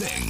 thing.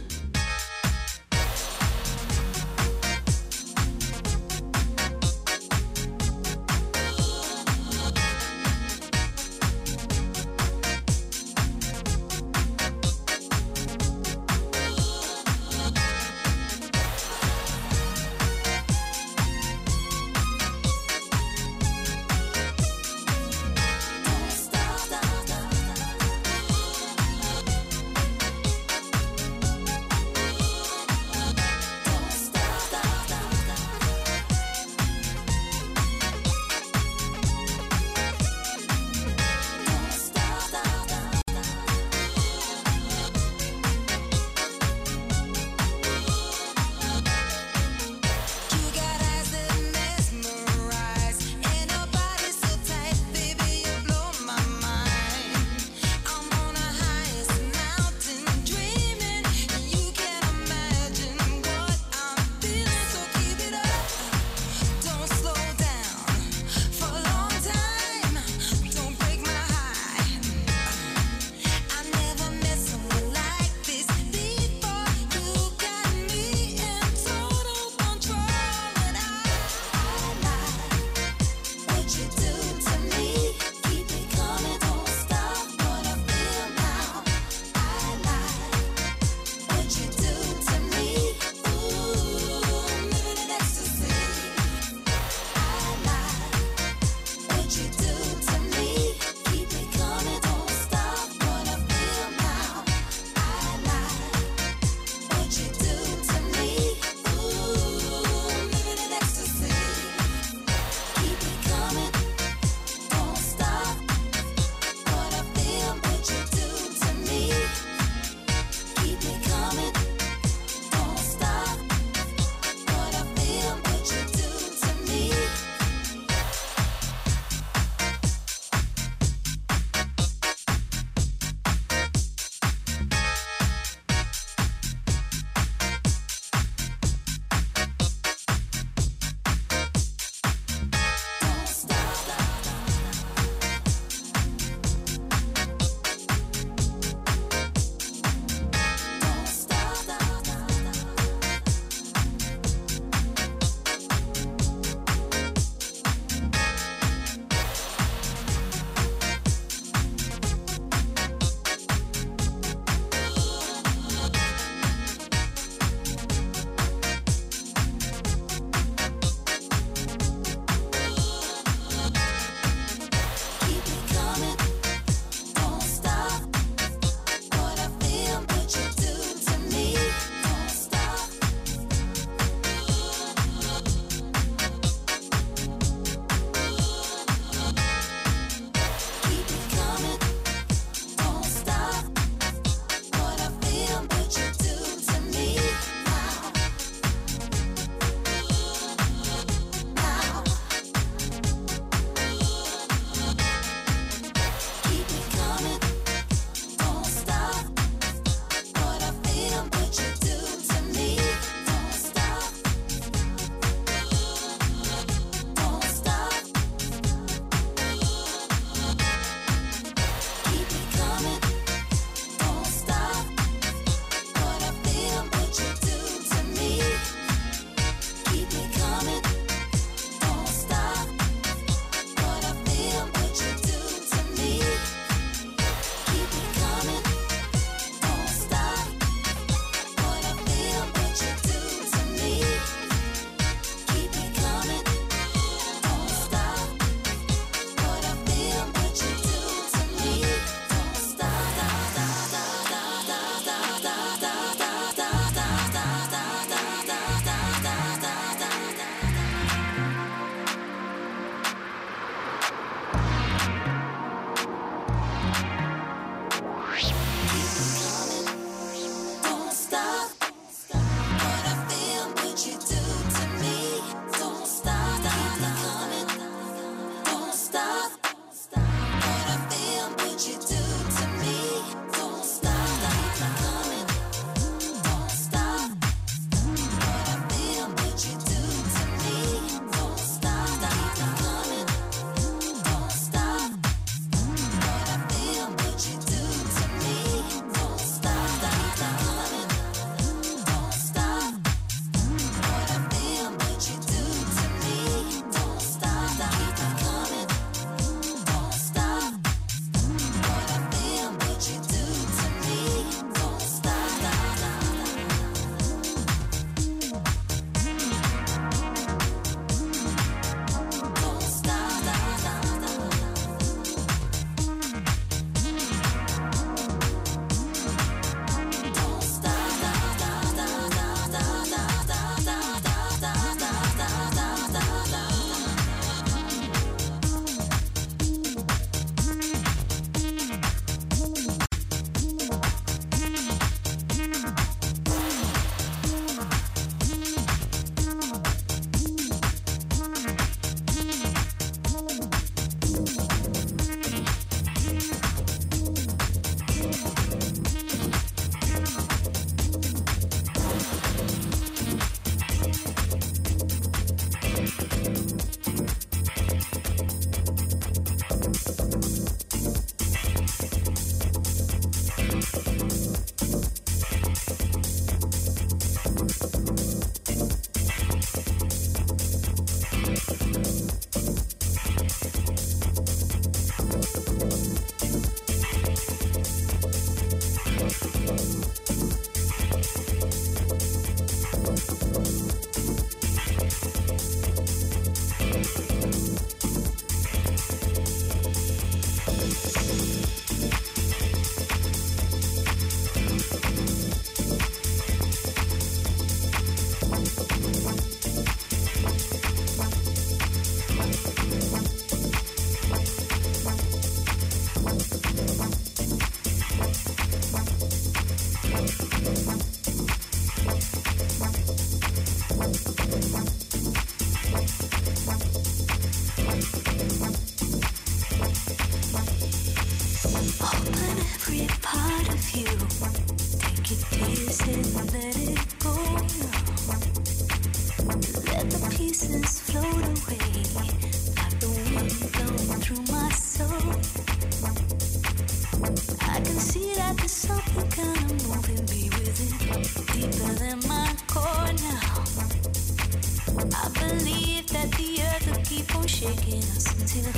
believe that the earth will keep on shaking us until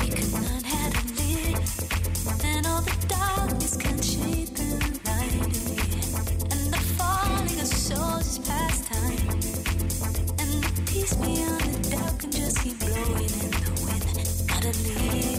we could learn how to live. And all the darkness can shade the light in the. And the falling of souls is past time. And the peace beyond the dark can just keep blowing in the wind. Gotta live.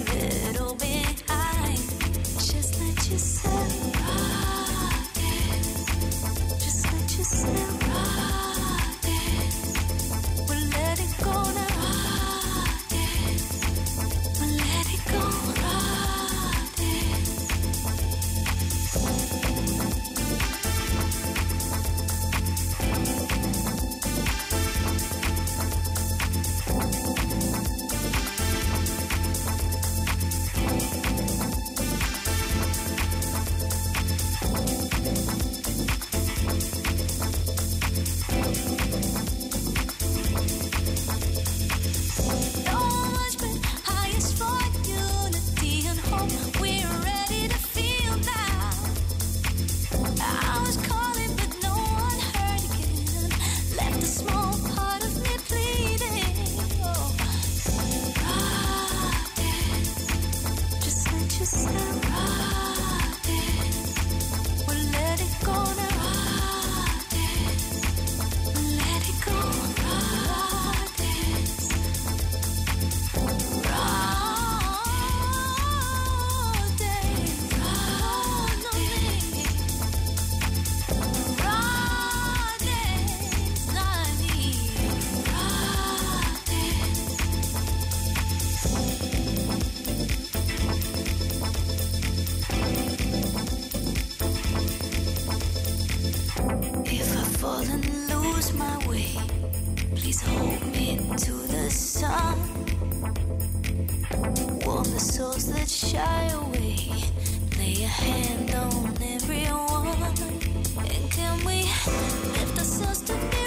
my way. Please hold me to the sun. Warm the souls that shy away. Lay a hand on everyone. And can we lift ourselves to be?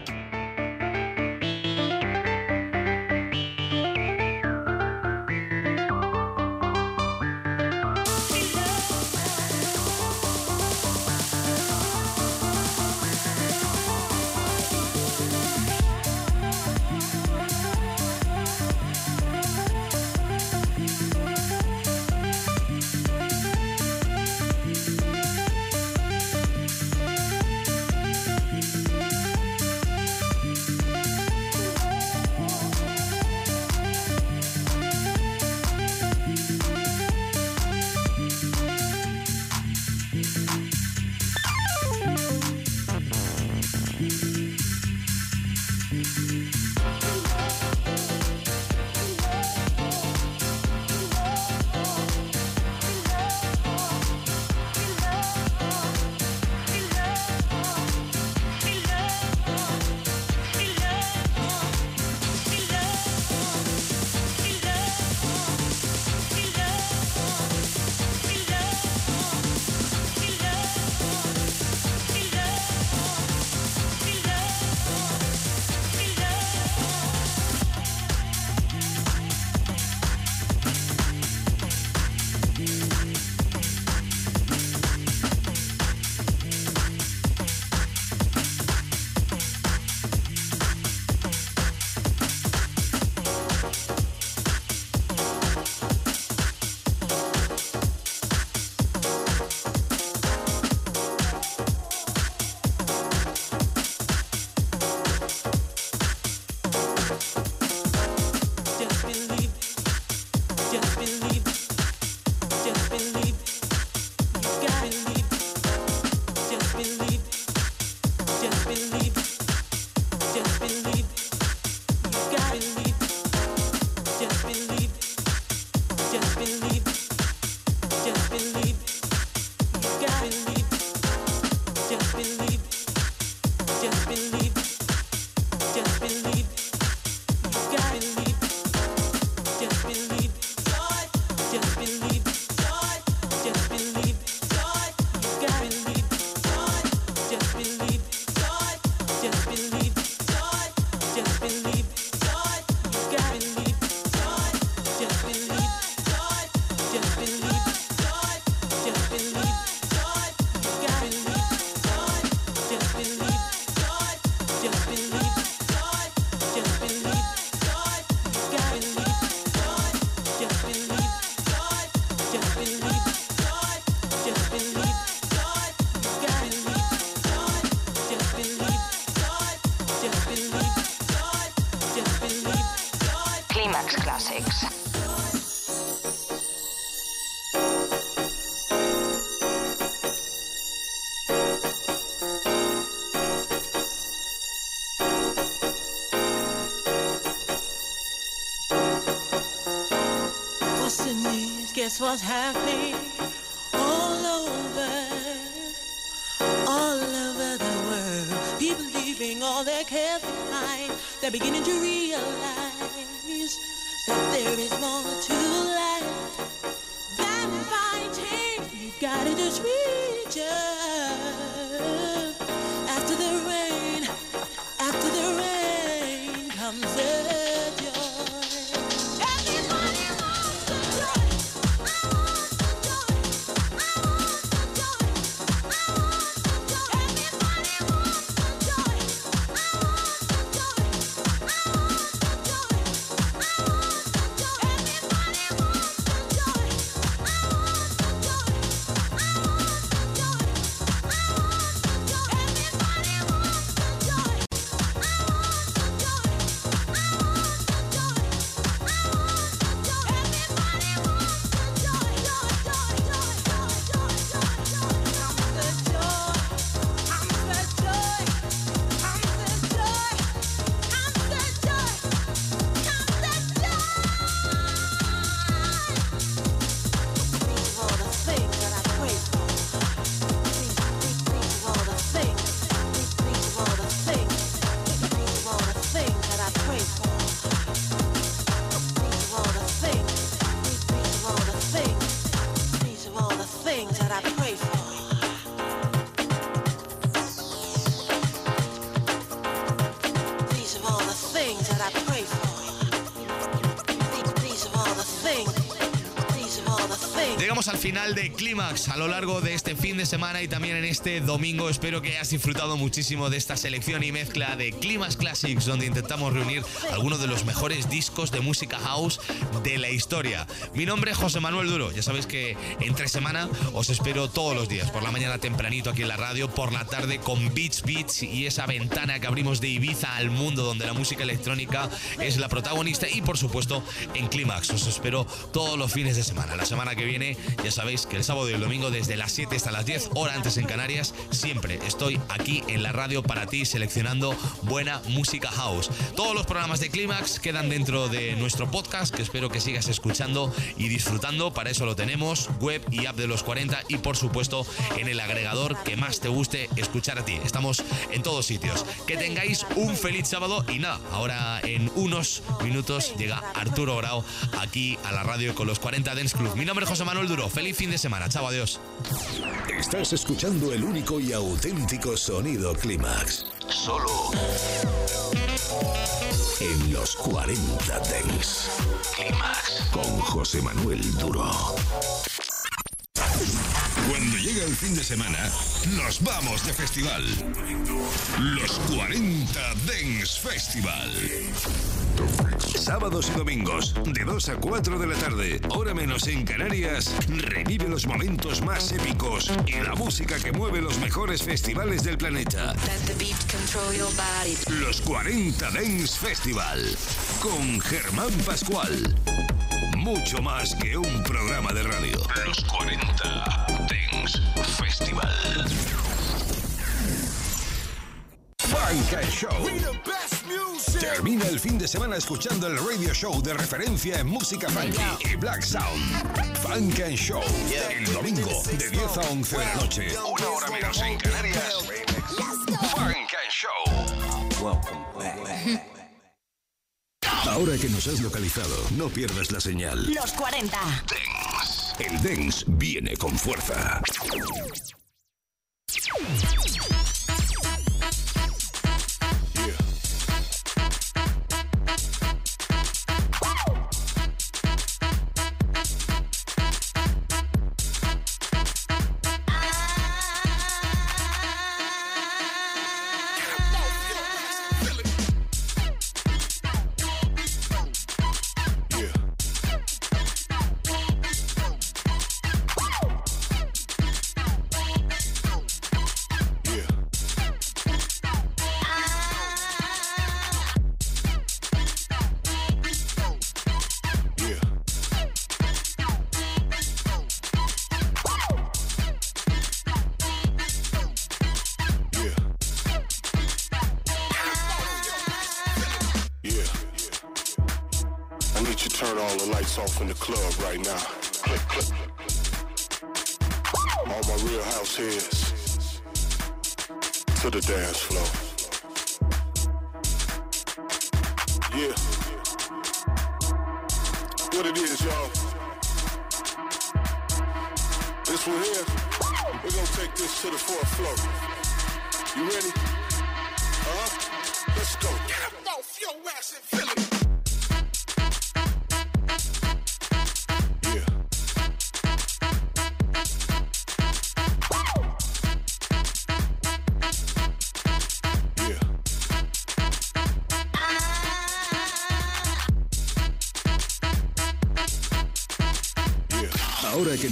What's happening all over, all over the world. People leaving all their cares behind. They're beginning to realize that there is more to life than fighting. You gotta just reach final de Clímax a lo largo de este fin de semana y también en este domingo. Espero que hayas disfrutado muchísimo de esta selección y mezcla de Clímax Classics, donde intentamos reunir algunos de los mejores discos de música house de la historia. Mi nombre es José Manuel Duro. Ya sabéis que entre semana os espero todos los días, por la mañana tempranito aquí en la radio, por la tarde con Beats Beats y esa ventana que abrimos de Ibiza al mundo donde la música electrónica es la protagonista y por supuesto en Clímax. Os espero todos los fines de semana. La semana que viene ya sabéis que el sábado y el domingo desde las 7 hasta las 10, hora antes en Canarias, siempre estoy aquí en la radio para ti seleccionando buena música house. Todos los programas de Clímax quedan dentro de nuestro podcast que espero que sigas escuchando y disfrutando. Para eso lo tenemos, web y app de los 40 y por supuesto en el agregador que más te guste escuchar a ti. Estamos en todos sitios. Que tengáis un feliz sábado y nada, ahora en unos minutos llega Arturo Grau aquí a la radio con los 40 Dance Club. Mi nombre es José Manuel Duro. Feliz fin de semana. Chao, adiós. Estás escuchando el único y auténtico sonido Clímax. Solo en los 40 Dance. Clímax con José Manuel Duro. Cuando llega el fin de semana, nos vamos de festival. Los 40 Dance Festival. Sábados y domingos, de 2 a 4 de la tarde, hora menos en Canarias, revive los momentos más épicos y la música que mueve los mejores festivales del planeta. Los 40 Dance Festival, con Germán Pascual. Mucho más que un programa de radio. Los 40 Dance Festival. Funk and Show. Termina el fin de semana escuchando el radio show de referencia en música funky y black sound. Funk and Show. El domingo de 10 a 11 de la noche. Una hora menos en Canarias. Funk and Show. Ahora que nos has localizado, no pierdas la señal. Los 40. El Dance viene con fuerza.